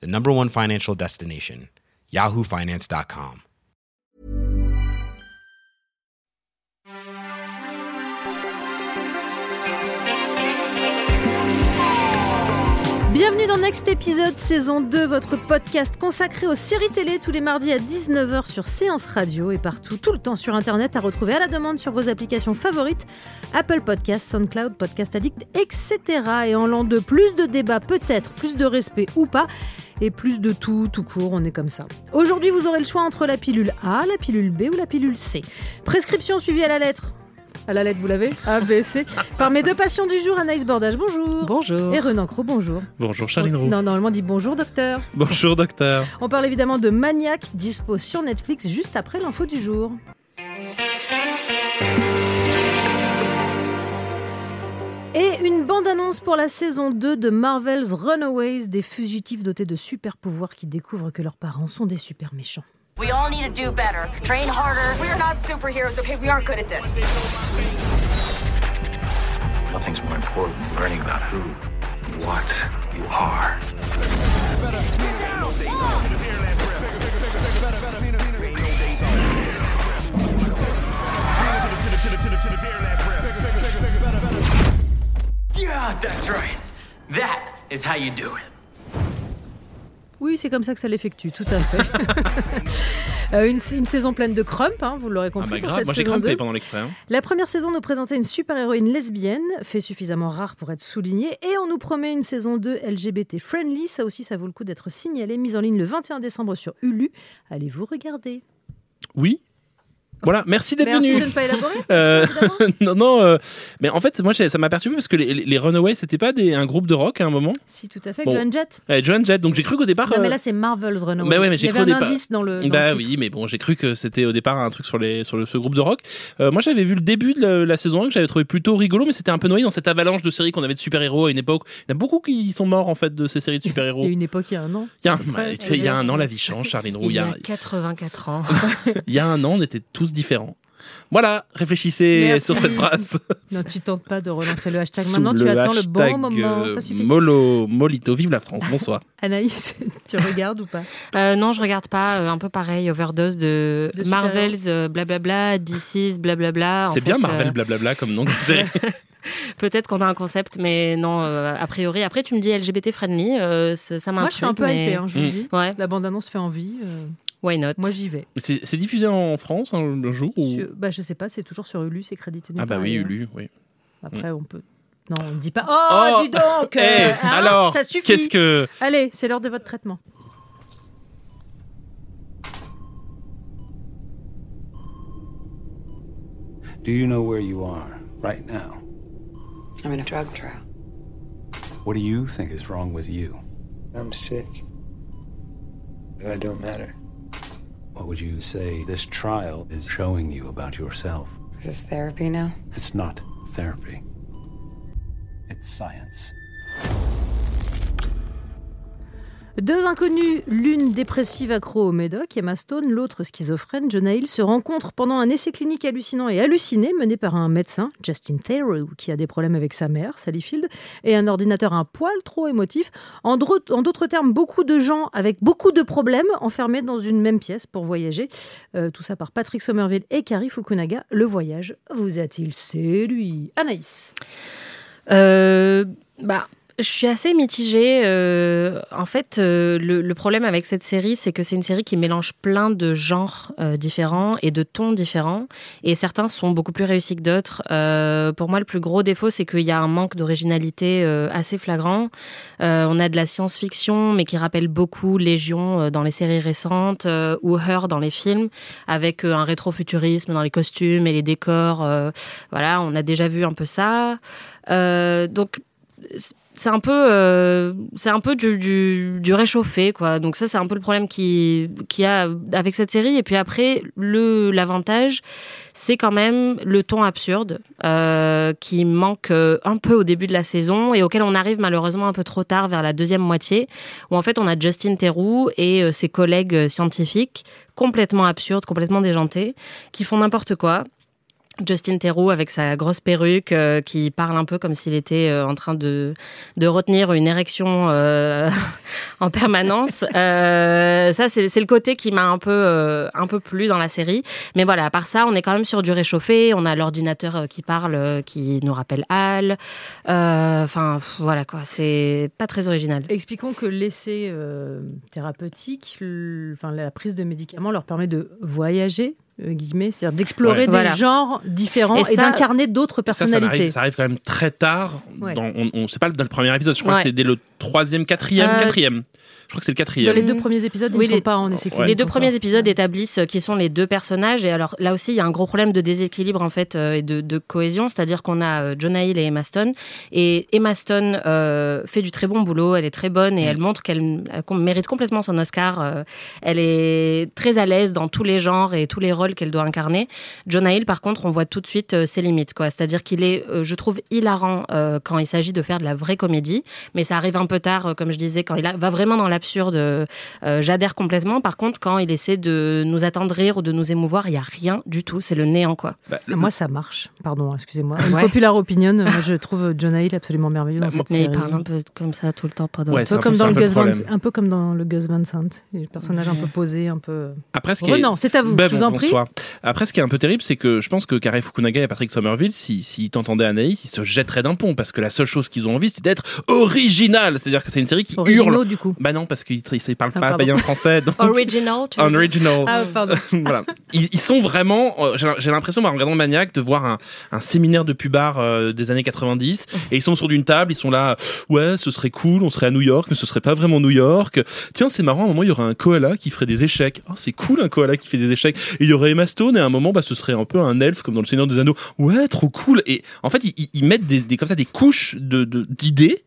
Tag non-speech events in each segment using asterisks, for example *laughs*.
the number one financial destination, yahoofinance.com. Bienvenue dans Next Épisode, saison 2, votre podcast consacré aux séries télé tous les mardis à 19h sur Séance Radio et partout, tout le temps sur Internet, à retrouver à la demande sur vos applications favorites, Apple Podcasts, SoundCloud, Podcast Addict, etc. Et en l'an de plus de débats, peut-être, plus de respect ou pas, et plus de tout, tout court, on est comme ça. Aujourd'hui, vous aurez le choix entre la pilule A, la pilule B ou la pilule C. Prescription suivie à la lettre. À la lettre, vous l'avez? A, B, C. Par mes deux patients du jour, Anaïs Bordage, bonjour. Bonjour. Et Renan Cro, bonjour. Bonjour Charline Roux. Non, normalement, on dit bonjour, docteur. Bonjour docteur. On parle évidemment de Maniac, dispo sur Netflix juste après l'info du jour. Et une bande-annonce pour la saison 2 de Marvel's Runaways, des fugitifs dotés de super pouvoirs qui découvrent que leurs parents sont des super méchants. We all need to do better. Train harder. We're not superheroes, okay? We aren't good at this. Nothing's more important than learning about who and what you are. *laughs* Yeah, that's right. That is how you do it. Oui, c'est comme ça que ça l'effectue, tout à fait. *laughs* Euh, une, une saison pleine de crump, hein, vous l'aurez Ah compris. bah pour grave, cette moi j'ai 2. pendant l'extrait. hein. La première saison nous présentait une super-héroïne lesbienne, fait suffisamment rare pour être soulignée, et on nous promet une saison 2 LGBT friendly. Ça aussi, ça vaut le coup d'être signalé. Mise en ligne le 21 décembre sur Hulu. Allez-vous regarder Oui. Voilà, merci d'être Merci venu. de ne pas élaborer. *laughs* Euh, *laughs* non, non, euh, mais en fait, moi, ça m'a perturbé parce que les, les Runaways, c'était pas des, un groupe de rock à un moment? Si, tout à fait. Bon. Joan Jett. Ouais, Joan Jett, donc j'ai cru qu'au départ. Non, mais euh, là, c'est Marvel's Runaways. Bah ouais, mais Il j'ai y avait un départ- indice dans le. dans bah le oui, mais bon, j'ai cru que c'était au départ un truc sur, les, sur le, ce groupe de rock. Euh, moi, j'avais vu le début de la, la saison 1 que j'avais trouvé plutôt rigolo, mais c'était un peu noyé dans cette avalanche de séries qu'on avait de super-héros à une époque. Il y en a beaucoup qui sont morts en fait de ces séries de super-héros. *laughs* Il y a une époque, il y a un an. Il y a un, Après, tu sais, il y a un an, la vie change, Charline Roux. Il y a Il 84 ans. il y a un an, on était tous différents. Voilà, réfléchissez Merci. sur cette phrase. non, tu tentes pas de relancer le hashtag. Sous Maintenant, tu le attends le bon moment. euh, Ça suffit. Molo, Molito, vive la France, bonsoir. *laughs* Anaïs, tu regardes ou pas? Euh, non, je regarde pas. euh, un peu pareil, overdose de, De Marvel's, euh, blablabla, DC's, blablabla. C'est bien fait, Marvel euh, blablabla comme nom. *laughs* *laughs* Peut-être qu'on a un concept, mais non, euh, a priori. Après, tu me dis LGBT friendly, euh, ça ça Moi, je suis un peu mais... hypée, hein, je vous le Mm. dis. Ouais, La bande-annonce fait envie. euh, why not? moi, j'y vais. C'est diffusé en France un, un jour ou... Sur- bah, je sais pas, c'est toujours sur Ulu, c'est crédité Ah bah oui. Ulu, oui. Après, on peut. Non, on ne dit pas. Oh, Oh dis donc *laughs* Eh, euh, hein, alors, Ça suffit qu'est-ce que... Allez, c'est l'heure de votre traitement. Do you know where you are right now? I'm in a drug trial. What do you think is wrong with you? I'm sick. But I don't matter. What would you say this trial is showing you about yourself? Is this therapy now? It's not therapy. It's science. Deux inconnus, l'une dépressive accro au médoc, Emma Stone, l'autre schizophrène, Jonah Hill, se rencontrent pendant un essai clinique hallucinant et halluciné mené par un médecin, Justin Theroux, qui a des problèmes avec sa mère, Sally Field, et un ordinateur un poil trop émotif. En d'autres termes, beaucoup de gens avec beaucoup de problèmes enfermés dans une même pièce pour voyager. Euh, tout ça par Patrick Somerville et Kari Fukunaga. Le voyage vous a-t-il séduit? Anaïs? Euh, bah, je suis assez mitigée. euh, en fait, euh, le, problème avec cette série, c'est que c'est une série qui mélange plein de genres euh, différents et de tons différents. Et certains sont beaucoup plus réussis que d'autres. Pour moi, le plus gros défaut, c'est qu'il y a un manque d'originalité assez flagrant. On a de la science-fiction, mais qui rappelle beaucoup Légion dans les séries récentes ou Her dans les films, avec un rétrofuturisme dans les costumes et les décors. voilà, on a déjà vu un peu ça. Donc c'est un peu, euh, c'est un peu du, réchauffé, quoi. Donc ça, c'est un peu le problème qui, qui a avec cette série. Et puis après, le l'avantage, c'est quand même le ton absurde euh, qui manque euh, un peu au début de la saison et auquel on arrive malheureusement un peu trop tard vers la deuxième moitié, où en fait on a Justin Theroux et ses collègues scientifiques complètement absurdes, complètement déjantés, qui font n'importe quoi. Justin Theroux avec sa grosse perruque euh, qui parle un peu comme s'il était euh, en train de, de retenir une érection euh, *laughs* en permanence. Ça, c'est le côté qui m'a un peu un peu plu dans la série. Mais voilà, à part ça, on est quand même sur du réchauffé. On a l'ordinateur qui parle, qui nous rappelle Hal. Enfin, voilà quoi. C'est pas très original. Expliquons que l'essai thérapeutique, enfin, la prise de médicaments leur permet de voyager, guillemets, c'est-à-dire d'explorer Ouais. des Voilà. genres différents Et d'incarner d'autres Ça, ça personnalités. arrive, ça arrive quand même très tard. Ouais. Dans, on, on- c'est pas dans le premier épisode. Je crois Ouais. que c'est dès le troisième, quatrième, Euh, quatrième. Je crois que c'est le Dans quatrième. les deux premiers épisodes, ils Oui, ne sont les- pas en essai clinique. Les deux premiers épisodes Ouais. établissent euh, qui sont les deux personnages et alors là aussi il y a un gros problème de déséquilibre en fait euh, et de, de cohésion, c'est-à-dire qu'on a euh, Jonah Hill et Emma Stone et Emma Stone euh, fait du très bon boulot, elle est très bonne et elle montre qu'elle mérite complètement son Oscar. euh, elle est très à l'aise dans tous les genres et tous les rôles qu'elle doit incarner. Jonah Hill par contre on voit tout de suite euh, ses limites quoi, c'est-à-dire qu'il est, euh, je trouve hilarant euh, quand il s'agit de faire de la vraie comédie, mais ça arrive un peu tard euh, comme je disais quand il a- va vraiment dans l'absurde. Euh, euh, J'adhère complètement. Par contre, quand il essaie de nous attendrir ou de nous émouvoir, il y a rien du tout. C'est le néant, quoi. Bah, le- Moi, ça marche. Pardon, excusez-moi. Une Ouais. populaire opinion, moi, je trouve John Hill absolument merveilleux dans Bah, cette Mais série. il parle un peu comme ça tout le temps pendant. Ouais, Un peu comme dans le un peu Gus le Van, un peu comme dans le Gus Van Sant, le personnage un peu posé, un peu. Après, ce qui Renan, est... c'est à vous, Ben, je vous en prie. bonsoir. Après, ce qui est un peu terrible, c'est que je pense que Kare Fukunaga et Patrick Somerville, s'ils si, t'entendaient Anaïs, ils se jetteraient d'un pont parce que la seule chose qu'ils ont envie, c'est d'être original. C'est-à-dire que c'est une série qui Originaux, hurle. du coup. Bah non, parce qu'ils ils parlent Ah, pas bien français. *laughs* donc- Original. tu Unoriginal. Ah, pardon. *laughs* voilà. Ils, ils sont vraiment. euh, j'ai- l'impression, en regardant Maniac, de voir un, un séminaire de pubard euh, des années 90. Et ils sont sur d'une table, ils sont là. Ouais, ce serait cool, on serait à New York, mais ce serait pas vraiment New York. Tiens, c'est marrant. À un moment, il y aurait un koala qui ferait des échecs. Oh, c'est cool, un koala qui fait des échecs. Et il y aurait Emma Stone. Et à un moment, bah, ce serait un peu un elfe comme dans le Seigneur des Anneaux. Ouais, trop cool. Et en fait, ils, ils- mettent des, des comme ça des couches de de- d'idées.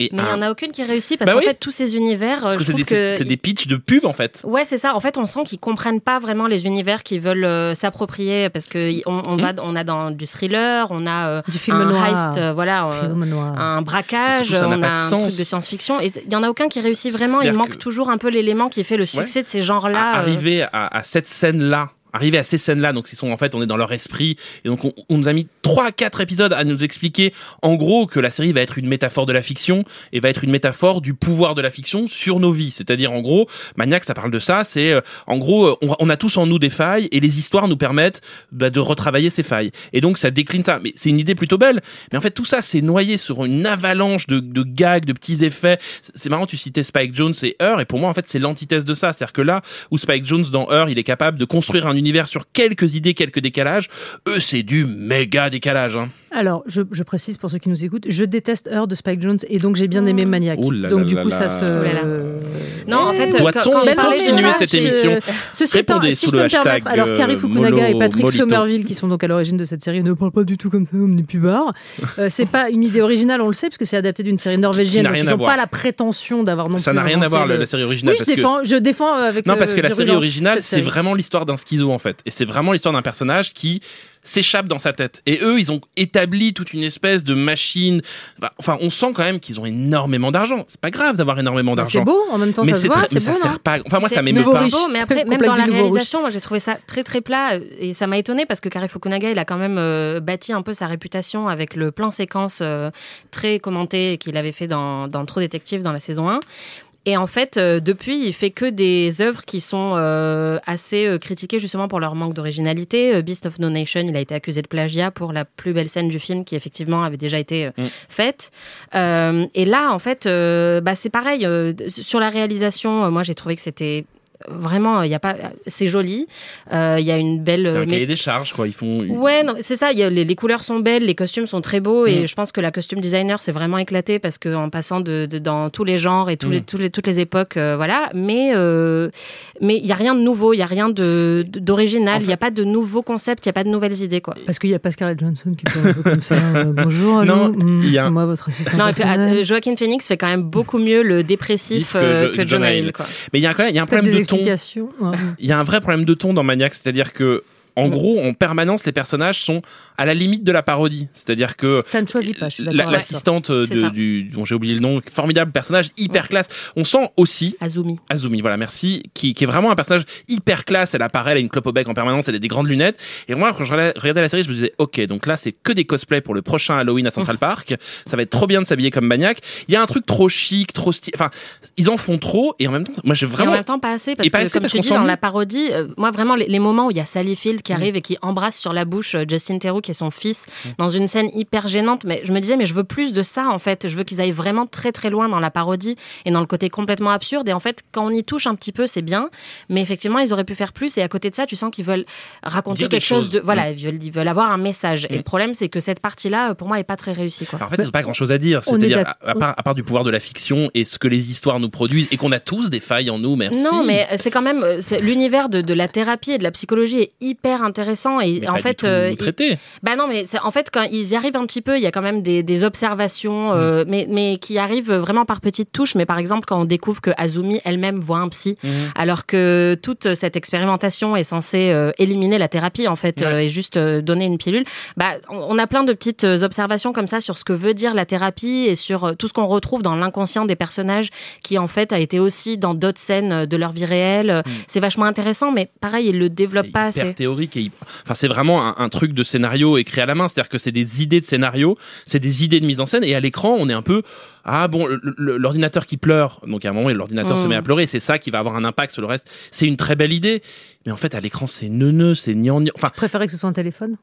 Et Mais il n'y en a aucune qui réussit parce Bah qu'en oui. fait, tous ces univers, euh, parce que je c'est des, que. des pitchs de pub en fait. Ouais, c'est ça. En fait, on sent qu'ils comprennent pas vraiment les univers qu'ils veulent euh, s'approprier parce que on, on Hmm. va, on a dans du thriller, on a euh, Du film un noir. heist, euh, voilà, euh, Film noir. un braquage, surtout, on a un sens. truc de science-fiction. Et il y en a aucun qui réussit vraiment. Il manque que- toujours un peu l'élément qui fait le succès de ces genres-là. euh. arriver à, à cette scène-là, arriver à ces scènes-là, donc ils sont en fait, on est dans leur esprit, et donc on, on nous a mis trois, quatre épisodes à nous expliquer, en gros, que la série va être une métaphore de la fiction et va être une métaphore du pouvoir de la fiction sur nos vies. C'est-à-dire, en gros, Maniac, ça parle de ça. C'est, euh, en gros, euh, on, on a tous en nous des failles et les histoires nous permettent bah, de retravailler ces failles. Et donc, ça décline ça. Mais c'est une idée plutôt belle. Mais en fait, tout ça, c'est noyé sur une avalanche de, de gags, de petits effets. C'est marrant, tu citais Spike Jones et Heur, et pour moi, en fait, c'est l'antithèse de ça. C'est-à-dire que là, où Spike Jones dans Heur, il est capable de construire un univers sur quelques idées, quelques décalages. Eux, c'est du méga décalage. Hein. Alors, je, je précise pour ceux qui nous écoutent, je déteste Heure de Spike Jones et donc j'ai bien aimé Maniac. Oh là donc là du là coup, là. ça se. Oh là là. Non, en fait, Doit-on parlais de continuer cette émission Ceci étant, Répondez si sous je le peux me permettre, hashtag, alors Carrie euh, Fukunaga et Patrick Molito. Somerville, qui sont donc à l'origine de cette série, ne parlent pas du tout comme ça, omnipubard. Euh, c'est pas une idée originale, on le sait, parce que c'est adapté d'une série norvégienne, donc ils n'ont pas la prétention d'avoir non Ça plus n'a rien à voir, la, le- la série originale. Oui, je parce que- défends, je défends avec. Non, euh, parce que la série originale, c'est vraiment l'histoire d'un schizo en fait. Et c'est vraiment l'histoire d'un personnage qui s'échappe dans sa tête. Et eux, ils ont établi toute une espèce de machine. Enfin, on sent quand même qu'ils ont énormément d'argent. C'est pas grave d'avoir énormément d'argent. C'est beau, en même temps, mais ça se c'est voit, mais ça beau, non sert pas. Enfin, moi, ça m'émeut pas. riche. mais C'est après, même dans la réalisation, moi j'ai trouvé ça très très plat euh, et ça m'a étonné parce que Kare Fukunaga, il a quand même euh, bâti un peu sa réputation avec le plan séquence euh, très commenté qu'il avait fait dans, dans Trop Détective dans la saison 1. Et en fait, euh, depuis, il fait que des œuvres qui sont euh, assez euh, critiquées justement pour leur manque d'originalité. Beast of No Nation, il a été accusé de plagiat pour la plus belle scène du film qui effectivement avait déjà été Mm. faite. Et là, en fait, bah, c'est pareil. sur la réalisation, moi j'ai trouvé que c'était vraiment, il y a pas, c'est joli. Euh, Il y a une belle. C'est un mais- cahier des charges, quoi. Ils font. Ouais, non, c'est ça. Y a, les, les couleurs sont belles, les costumes sont très beaux, et Mm. je pense que la costume designer s'est vraiment éclatée parce que en passant de, de- dans tous les genres et tous les, Mm. tous les, toutes les époques, euh, voilà. Mais euh, mais il y a rien de nouveau, il y a rien de d'original, il n'y a pas de nouveaux concepts, il y a pas de nouvelles idées, quoi. Parce qu'il n'y a pas Scarlett Johansson qui peut un peu comme ça. euh, bonjour, Non, hum, il y a- c'est moi votre assistant Non, et puis, personnel. euh, Joaquin Phoenix fait quand même beaucoup mieux le dépressif Que euh, que, John Jonah Hill, quoi. Mais il y a quand même il y a un problème de ton. Ouais. Il y a un vrai problème de ton dans Maniac, c'est-à-dire que en gros, en permanence, les personnages sont à la limite de la parodie. C'est-à-dire que Ça ne choisit pas, la- l'assistante du, dont j'ai oublié le nom, formidable personnage, hyper classe. On sent aussi Azumi. Azumi, voilà, merci, qui, qui est vraiment un personnage hyper classe. Elle apparaît, elle a une clope au bec en permanence, elle a des grandes lunettes. Et moi, quand je regardais la série, je me disais, ok, donc là, c'est que des cosplays pour le prochain Halloween à Central *laughs* Park. Ça va être trop bien de s'habiller comme Maniac. Il y a un truc trop chic, trop stylé. Enfin, ils en font trop. Et en même temps, moi, j'ai Et en vraiment. même temps, pas assez, parce Et pas que, assez comme parce tu dis, dans la parodie, euh, moi, vraiment, les, les moments où il y a Sally Field qui Mm. arrive et qui embrasse sur la bouche euh, Justin Theroux, qui est son fils, dans une scène hyper gênante, mais je me disais, mais je veux plus de ça, en fait. Je veux qu'ils aillent vraiment très, très loin dans la parodie et dans le côté complètement absurde. Et en fait, quand on y touche un petit peu, c'est bien, mais effectivement, ils auraient pu faire plus. Et à côté de ça, tu sens qu'ils veulent raconter quelque chose choses. de. Voilà, Mm. ils, veulent, ils veulent avoir un message. Et Mm. le problème, c'est que cette partie-là, euh, pour moi, est pas très réussie, quoi. Alors, en fait, c'est pas grand chose à dire. C'est-à-dire, à, à part, à part du pouvoir de la fiction et ce que les histoires nous produisent et qu'on a tous des failles en nous, merci. Non, mais euh, c'est quand même l'univers de, de la thérapie et de la psychologie est hyper intéressant et Mais en pas du fait, tout euh, il- bah non, mais en fait quand ils y arrivent un petit peu, il y a quand même des, des observations, euh, mais mais qui arrivent vraiment par petites touches. Mais par exemple, quand on découvre que Azumi elle-même voit un psy, Mhm. alors que toute cette expérimentation est censée euh, éliminer la thérapie en fait Ouais. et juste donner une pilule. Bah, on a plein de petites observations comme ça sur ce que veut dire la thérapie et sur tout ce qu'on retrouve dans l'inconscient des personnages qui en fait a été aussi dans d'autres scènes de leur vie réelle. C'est vachement intéressant, mais pareil, ils le développent pas assez. Et enfin c'est vraiment un, un truc de scénario écrit à la main. C'est-à-dire que c'est des idées de scénario c'est des idées de mise en scène et à l'écran on est un peu ah bon l'ordinateur qui pleure. Donc à un moment l'ordinateur Mm. se met à pleurer. C'est ça qui va avoir un impact sur le reste. C'est une très belle idée. Mais en fait à l'écran c'est neuneux c'est gnangnan. Enfin Je préférais que ce soit un téléphone?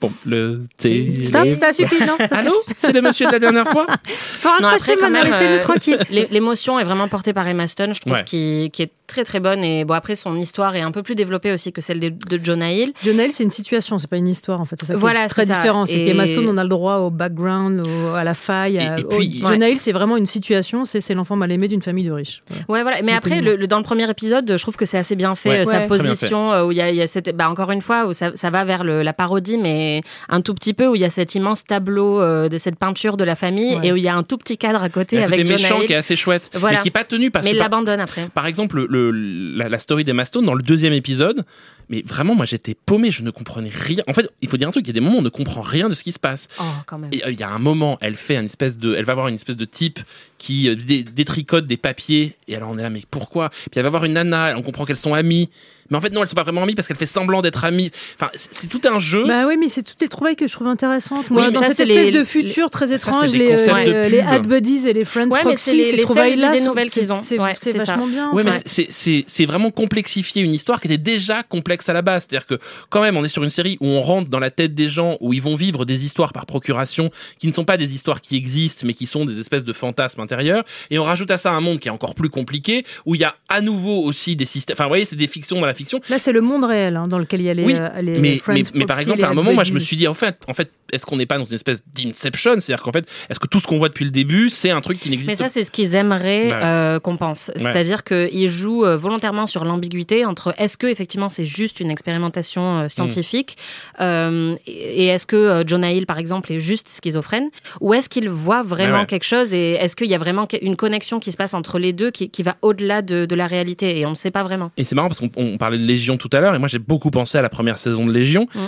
Bon le télé- Stop, ça suffit, non ça Allô c'est le monsieur de la dernière fois *laughs* Faut Non, raccrocher maintenant, même, laissez-nous euh, tranquille. *laughs* l'é- L'émotion est vraiment portée par Emma Stone, je trouve, Ouais. qui, qui est très très bonne. Et bon, après, son histoire est un peu plus développée aussi que celle de, de Jonah Hill. Jonah Hill, c'est une situation, c'est pas une histoire en fait. C'est ça Voilà, est très ça. différent. C'est Et- qu'Emma Stone, on a le droit au background, au- à la faille. à- Et- au- puis- Jonah Hill, c'est vraiment une situation. C'est l'enfant mal aimé d'une famille de riches. Voilà. Ouais, voilà. Mais après, paiement. le, le- dans le premier épisode, je trouve que c'est assez bien fait. Ouais, euh, Ouais. sa position, euh, où il y a, il y a cette, bah, encore une fois, où ça, ça va vers le- la parodie, mais un tout petit peu, où il y a cet immense tableau euh, de cette peinture de la famille, Ouais. et où il y a un tout petit cadre à côté un avec côté Jonah méchant Hill. qui est assez chouette Voilà. mais qui est pas tenu parce mais que l'abandonne après. Par exemple, le, la, la story d'Emma Stone dans le deuxième épisode, mais vraiment, moi j'étais paumé, je ne comprenais rien. En fait, il faut dire un truc, il y a des moments où on ne comprend rien de ce qui se passe. Oh, quand même. Et, euh, il y a un moment, elle fait une espèce de, elle va voir une espèce de type qui euh, dé- détricote des papiers. Et alors on est là, mais pourquoi? Puis elle va voir une nana, on comprend qu'elles sont amies. Mais en fait non, elles sont pas vraiment amies parce qu'elle fait semblant d'être amie. Enfin, c'est tout un jeu. Bah oui, mais c'est toutes les trouvailles que je trouve intéressantes. Moi, Oui, dans ça, cette espèce les- de futur très c'est étrange, des les, euh, les. Ad Buddies et les Friends Ouais, mais Proxy, c'est les- ces les seules trouvailles-là, nouvelles c'est- qu'ils ont. c'est Ouais, ça. vachement bien. Ouais, mais enfin. c'est- c'est c'est vraiment complexifier une histoire qui était déjà complexe à la base. C'est-à-dire que quand même, on est sur une série où on rentre dans la tête des gens, où ils vont vivre des histoires par procuration, qui ne sont pas des histoires qui existent, mais qui sont des espèces de fantasmes intérieurs. Et on rajoute à ça un monde qui est encore plus compliqué, où il y a à nouveau aussi des systèmes. Enfin, vous voyez, c'est des fictions dans la fiction. Là, c'est le monde réel hein, dans lequel il y a les, Oui, euh, les mais, Friends mais, mais par exemple, à un moment, moi, je me suis dit, en fait, en fait, est-ce qu'on n'est pas dans une espèce d'inception? C'est-à-dire qu'en fait, est-ce que tout ce qu'on voit depuis le début, c'est un truc qui Mais n'existe ça, pas c'est ce qu'ils aimeraient Ouais. euh, qu'on pense. C'est-à-dire qu'ils jouent euh, volontairement sur l'ambiguïté entre est-ce que effectivement c'est juste une expérimentation Mm. euh, scientifique euh, et et est-ce que euh, Jonah Hill, par exemple, est juste schizophrène ou est-ce qu'il voit vraiment Ouais, ouais. quelque chose et est-ce qu'il y a vraiment une connexion qui se passe entre les deux qui, qui va au-delà de, de la réalité? Et on ne sait pas vraiment. Et c'est marrant parce qu'on on de Légion tout à l'heure, et moi j'ai beaucoup pensé à la première saison de Légion. Mm.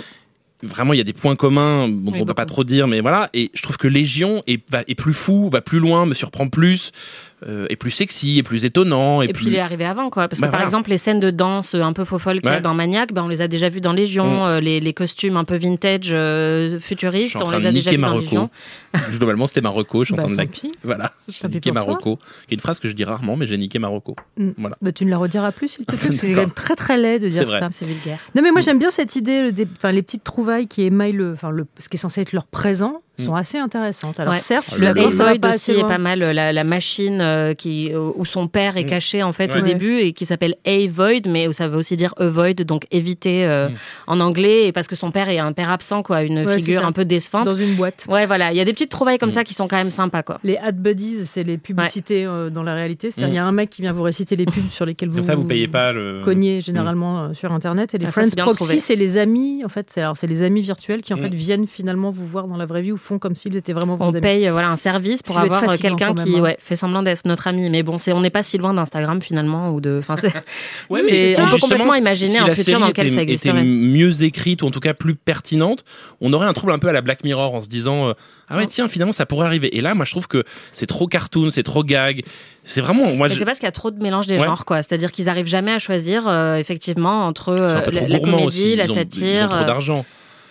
Vraiment, il y a des points communs dont Oui, on peut pas trop dire, mais voilà. Et je trouve que Légion est, va, est plus fou, va plus loin, me surprend plus, euh, est plus sexy, est plus étonnant, et, Et, plus. puis il est arrivé avant, quoi. Parce Bah, que par voilà. exemple, les scènes de danse euh, un peu faux qu'il y a dans Maniac, ben, on les a déjà vues dans Légion. Mm. Euh, les, les costumes un peu vintage, euh, futuristes, on les a déjà vues dans Marocco. Légion. *laughs* Globalement, c'était Marocco. Je suis en Bah, train de pis. Voilà, j'ai niqué. Marocco. Qui est une phrase que je dis rarement, mais j'ai niqué Marocco. Mm. Voilà. Bah, tu ne la rediras plus, s'il te plaît, *laughs* parce que c'est D'accord. quand même très très laid de dire ça. C'est vulgaire. Non, mais moi j'aime bien cette idée, le- des, enfin, les petites trouvailles qui émaillent le, enfin, le, ce qui est censé être leur présent sont assez intéressantes. Alors Ouais. certes, je suis Le- d'accord, le- ça va Void pas aussi est pas mal, la, la machine euh, qui, euh, où son père est Mm. caché en fait au début et qui s'appelle A Void, mais où ça veut aussi dire avoid, donc éviter euh, Mm. en anglais, et parce que son père est un père absent, quoi, une Ouais, figure un peu décevante. dans une boîte. Ouais, voilà, il y a des petites trouvailles comme Mm. ça qui sont quand même sympas, quoi. Les ad buddies, c'est les publicités euh, dans la réalité. Il y a un mec qui vient vous réciter les pubs sur lesquelles vous Comme ça, vous payez pas le. cognez généralement euh, sur Internet. Et les Ah, Friends Proxy, c'est les amis. En fait, c'est alors c'est les amis virtuels qui en Mm. fait viennent finalement vous voir dans la vraie vie ou font comme s'ils étaient vraiment vos On amis. paye voilà un service pour Ça avoir euh, quelqu'un qui même, hein. ouais, fait semblant d'être notre ami. Mais bon, c'est on n'est pas si loin d'Instagram finalement ou de. Enfin, c'est *laughs* Ouais, C'est- mais on peut complètement si- imaginer si un la futur série dans lequel était- ça était existerait. mieux écrite ou en tout cas plus pertinente, on aurait un trouble un peu à la Black Mirror en se disant euh, ah ouais tiens finalement ça pourrait arriver. Et là moi je trouve que c'est trop cartoon, c'est trop gag. C'est vraiment moi je- c'est parce qu'il y a trop de mélange des Ouais. genres, quoi. C'est-à-dire qu'ils arrivent jamais à choisir, euh, effectivement, entre euh, la, la gourmand comédie, aussi. la ils ont, satire. Ils ont trop d'argent.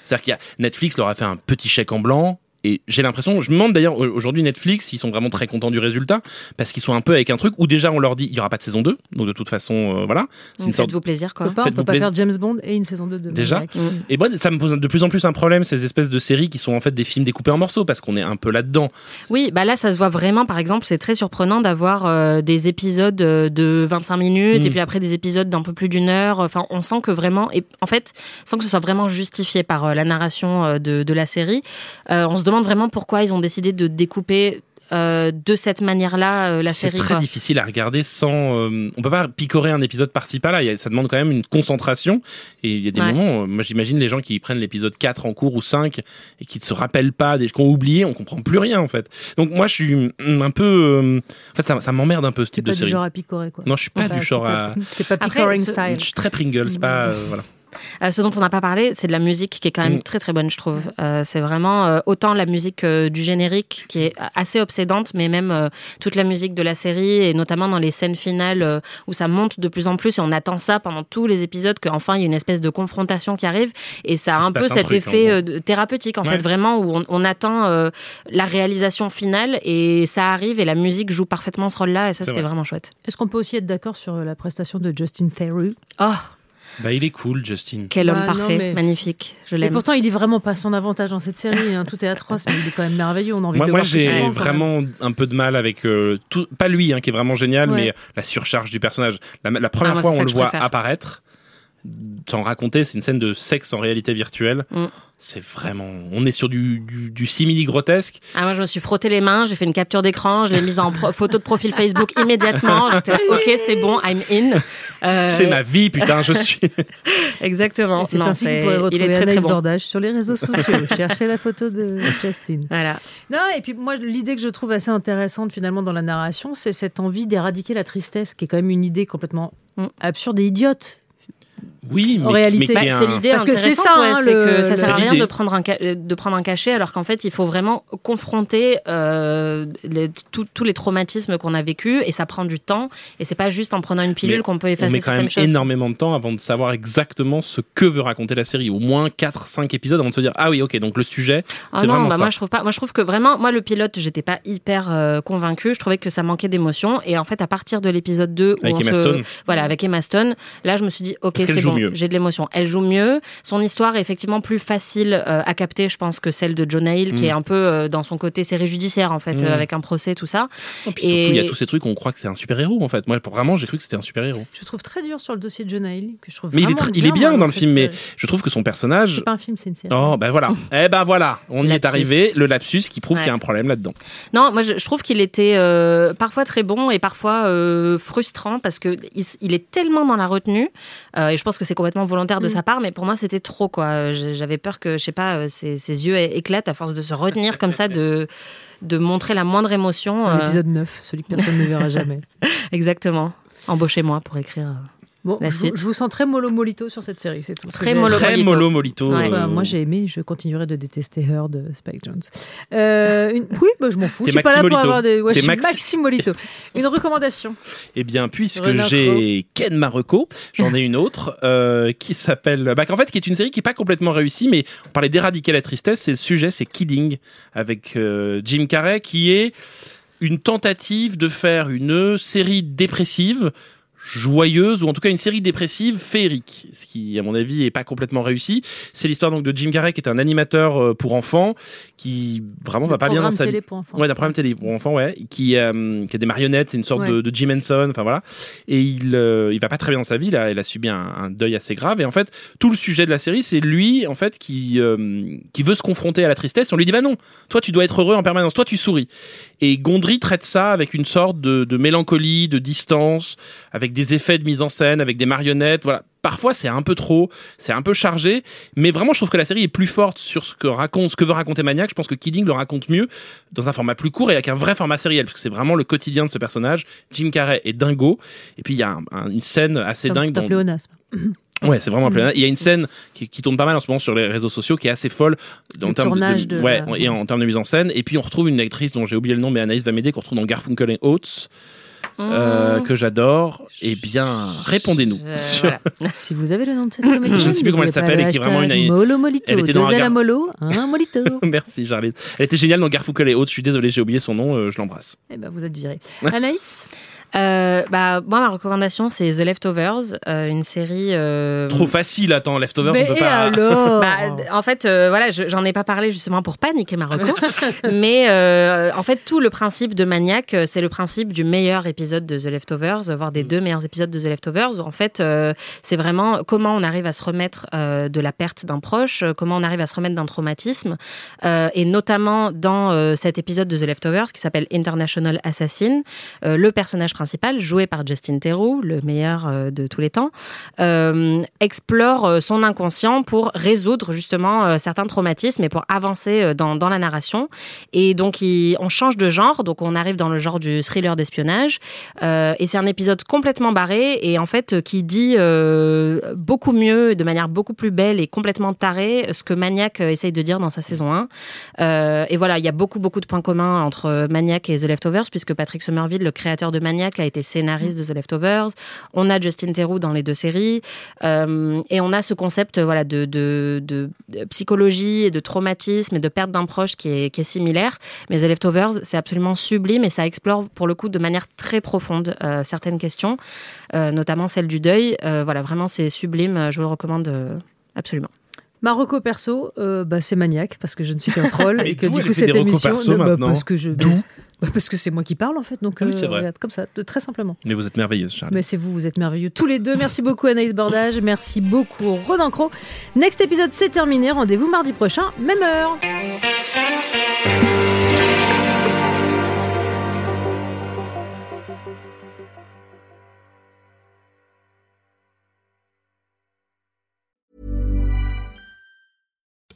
C'est-à-dire qu'il y a Netflix leur a fait un petit chèque en blanc. Et j'ai l'impression, je me demande d'ailleurs aujourd'hui Netflix, ils sont vraiment très contents du résultat parce qu'ils sont un peu avec un truc où déjà on leur dit il y aura pas de saison 2, donc de toute façon euh, voilà, c'est une sorte Faites-vous plaisir, On quoi. peut pas, on peut Faites-vous pas plaisir. faire James Bond et une saison 2 de Déjà Maverick. Mm. Et moi, ça me pose de plus en plus un problème, ces espèces de séries qui sont en fait des films découpés en morceaux, parce qu'on est un peu là-dedans. Oui, bah là, ça se voit vraiment. Par exemple, c'est très surprenant d'avoir euh, des épisodes euh, de 25 minutes Mm. et puis après des épisodes d'un peu plus d'une heure. Enfin, on sent que vraiment, et en fait, sans que ce soit vraiment justifié par euh, la narration de, de la série, euh, on se demande vraiment pourquoi ils ont décidé de découper euh, de cette manière-là euh, la C'est série. très quoi. difficile à regarder sans. euh, on peut pas picorer un épisode par-ci par-là. A- Ça demande quand même une concentration. Et il y a des Ouais. moments, euh, moi j'imagine les gens qui prennent l'épisode 4 en cours ou 5 et qui ne se rappellent pas, des qui ont oublié, on comprend plus rien en fait. Donc moi je suis mm, un peu. euh, en fait, ça, ça m'emmerde un peu ce type pas de du série. genre à picorer, quoi. Non, je suis pas Enfin, du genre à. pas- *laughs* T'es pas Après, picoring ce- style. Je suis très Pringles, pas. euh, voilà. Euh, ce dont on n'a pas parlé, c'est de la musique qui est quand même Mm. très très bonne, je trouve. Euh, c'est vraiment euh, autant la musique euh, du générique qui est assez obsédante, mais même euh, toute la musique de la série et notamment dans les scènes finales euh, où ça monte de plus en plus et on attend ça pendant tous les épisodes qu'enfin il y a une espèce de confrontation qui arrive et ça a un peu un cet truc, effet en euh, thérapeutique en Ouais. fait vraiment où on, on attend euh, la réalisation finale et ça arrive et la musique joue parfaitement ce rôle-là et ça C'est c'était vrai. vraiment chouette. Est-ce qu'on peut aussi être d'accord sur la prestation de Justin Theroux? Oh, Bah il est cool, Justin. quel Bah, homme non, parfait, mais- magnifique, je Et l'aime. pourtant, il est vraiment pas son avantage dans cette série. hein. Tout est atroce, mais il est quand même merveilleux. On a envie Moi, de le moi j'ai vraiment un peu de mal avec euh, tout, pas lui hein, qui est vraiment génial, Ouais. mais la surcharge du personnage. La, la première Ah, moi, fois on le voit préfère. apparaître, sans raconter, c'est une scène de sexe en réalité virtuelle. Mm. C'est vraiment, on est sur du, du, du simili grotesque. Ah, moi, je me suis frotté les mains, j'ai fait une capture d'écran, je l'ai mise en pro- photo de profil Facebook immédiatement. *laughs* J'étais ok, c'est bon, I'm in. Euh, C'est ma vie, putain, je suis. *laughs* Exactement. Et C'est Non, ainsi que vous pourrez il est retrouver très très Anaïs bon. Bordage sur les réseaux *laughs* sociaux. Cherchez la photo de Justin. Voilà. Non, et puis moi, l'idée que je trouve assez intéressante finalement dans la narration, c'est cette envie d'éradiquer la tristesse, qui est quand même une idée complètement Mm. absurde et idiote. Oui, mais, En réalité. Bah, c'est l'idée Parce que c'est ça, ouais, hein, le- que ça sert à rien de prendre un ca- de prendre un cachet alors qu'en fait il faut vraiment confronter euh, les- tous- les traumatismes qu'on a vécus et ça prend du temps et c'est pas juste en prenant une pilule qu'on peut On effacer met quand même choses. énormément de temps avant de savoir exactement ce que veut raconter la série. Au moins 4-5 épisodes avant de se dire Ah oui, ok, donc le sujet, Ah c'est non, vraiment bah ça. moi je trouve pas. Moi je trouve que vraiment, moi le pilote, j'étais pas hyper euh, convaincue. Je trouvais que ça manquait d'émotion. Et en fait, à partir de l'épisode 2 où Avec on Emma se- Stone. voilà, avec Emma Stone, là je me suis dit ok c'est joue bon, mieux. j'ai de l'émotion. Elle joue mieux. Son histoire est effectivement plus facile euh, à capter, je pense, que celle de Jonah Hill, qui Mm. est un peu euh, dans son côté série judiciaire en fait, Mm. euh, avec un procès tout ça. Et puis surtout, il y a tous ces trucs où on croit que c'est un super-héros en fait. Moi, vraiment, j'ai cru que c'était un super-héros. Je trouve très dur sur le dossier de Jonah Hill, que je trouve Mais il est, tr- il est bien moi, dans le film, mais je trouve que son personnage. C'est pas un film, c'est une série. Oh, ben voilà. *laughs* eh ben voilà, on y est Lapsus. arrivé. Le lapsus qui prouve Ouais. qu'il y a un problème là-dedans. Non, moi je, je trouve qu'il était euh, parfois très bon et parfois euh, frustrant parce que il, est tellement dans la retenue euh, et je pense que c'est complètement volontaire de Mm. sa part, mais pour moi c'était trop quoi. Euh, J'avais peur que je sais pas, euh, ses, ses yeux éclatent à force de se retenir comme ça, de de montrer la moindre émotion. Dans euh, l'épisode 9, celui que personne ne verra jamais. *laughs* exactement. Embauchez-moi pour écrire. Bon, La je, vous- suite. je vous sens très mollo molito sur cette série, c'est tout. Très mollo molito. mollo molito. Ouais. euh, Bah, moi j'ai aimé, je continuerai de détester Her de Spike Jones. Euh, une- Oui, bah, je m'en fous. Je suis pas là pour Maxi avoir des. Ouais, je suis Maxi- Maxi Molito. *laughs* Une recommandation. Eh bien, puisque j'ai Ken Marocco, j'en ai une autre euh, qui s'appelle, bah, en fait, qui est une série qui est pas complètement réussie, mais on parlait d'éradiquer la tristesse. Et le sujet, c'est Kidding avec euh, Jim Carrey, qui est une tentative de faire une série dépressive. Joyeuse ou en tout cas une série dépressive féerique, ce qui à mon avis est pas complètement réussi. C'est l'histoire donc de Jim Carrey qui est un animateur euh, pour enfants qui vraiment va pas bien dans sa vie. Ouais, d'un programme télé pour enfants, ouais, qui euh, qui a des marionnettes, c'est une sorte de, de, Jim Henson, enfin voilà. Et il euh, il va pas très bien dans sa vie, là, il a subi un, un, deuil assez grave et en fait tout le sujet de la série c'est lui en fait qui qui veut se confronter à la tristesse. On lui dit bah non, toi tu dois être heureux en permanence, toi tu souris. Et Gondry traite ça avec une sorte de, de mélancolie, de distance, avec des effets de mise en scène, avec des marionnettes. Voilà. Parfois, c'est un peu trop, c'est un peu chargé, mais vraiment, je trouve que la série est plus forte sur ce que raconte, ce que veut raconter Maniac. Je pense que Kidding le raconte mieux dans un format plus court et avec un vrai format sériel, parce que c'est vraiment le quotidien de ce personnage. Jim Carrey est dingo, et puis il y a une scène assez dingue. Dans... *clears throat* Ouais, c'est vraiment un mm. Il y a une scène qui, qui, tourne pas mal en ce moment sur les réseaux sociaux qui est assez folle en termes de, de, ouais, et en termes de mise en scène. Et puis on retrouve une actrice dont j'ai oublié le nom, mais Anaïs va m'aider, qu'on retrouve dans Garfunkel et Oates. Euh, mm. que j'adore, eh bien, répondez-nous. Euh, *laughs* voilà. si vous avez le nom de cette comédienne, je ne sais plus comment elle s'appelle et qui est vraiment une. Molo Molito, elle était dans deux Gar... Molo, *laughs* un Molito. Merci, Charlie. Elle était géniale dans Garfunkel et Oates. Je suis désolé, j'ai oublié son nom. Euh, je l'embrasse. Eh ben, vous êtes viré. Anaïs? Euh, bah, moi, ma recommandation, c'est The Leftovers, euh, une série. Euh... Trop facile, attends, Leftovers, mais on peut pas. Alors *laughs* bah, en fait, euh, voilà, j'en ai pas parlé justement pour paniquer ma reco. *laughs* mais euh, en fait, tout le principe de Maniac, c'est le principe du meilleur épisode de The Leftovers, voire des mm. deux meilleurs épisodes de The Leftovers. Où, en fait, c'est vraiment comment on arrive à se remettre de la perte d'un proche, comment on arrive à se remettre d'un traumatisme. et notamment dans cet épisode de The Leftovers qui s'appelle International Assassin, le personnage principal, joué par Justin Theroux, le meilleur euh, de tous les temps, euh, explore euh, son inconscient pour résoudre justement certains traumatismes et pour avancer dans, dans la narration. Et donc, on change de genre, donc on arrive dans le genre du thriller d'espionnage. Et c'est un épisode complètement barré et en fait qui dit beaucoup mieux, de manière beaucoup plus belle et complètement tarée, ce que Maniac essaye de dire dans sa saison 1. Euh, et voilà, il y a beaucoup, beaucoup de points communs entre Maniac et The Leftovers, puisque Patrick Somerville, le créateur de Maniac, qui a été scénariste de The Leftovers. On a Justin Theroux dans les deux séries. Euh, et on a ce concept voilà, de, psychologie et de traumatisme et de perte d'un proche qui est, similaire. Mais The Leftovers, c'est absolument sublime et ça explore pour le coup de manière très profonde euh, certaines questions, euh, notamment celle du deuil. Euh, voilà, vraiment, c'est sublime. Je vous le recommande euh, absolument. Marocco perso, euh, bah, c'est maniaque parce que je ne suis qu'un troll *laughs* et que du coup cette émission, perso, bah, parce que je *laughs* bah, parce que c'est moi qui parle en fait, donc Ah oui, euh, vrai. regarde, comme ça, de- très simplement. Mais vous êtes merveilleuse, Charlie. Mais c'est vous, vous êtes merveilleux tous les deux. Merci beaucoup Anaïs Bordage, merci beaucoup Ronan Cro. Next épisode c'est terminé, rendez-vous mardi prochain, même heure.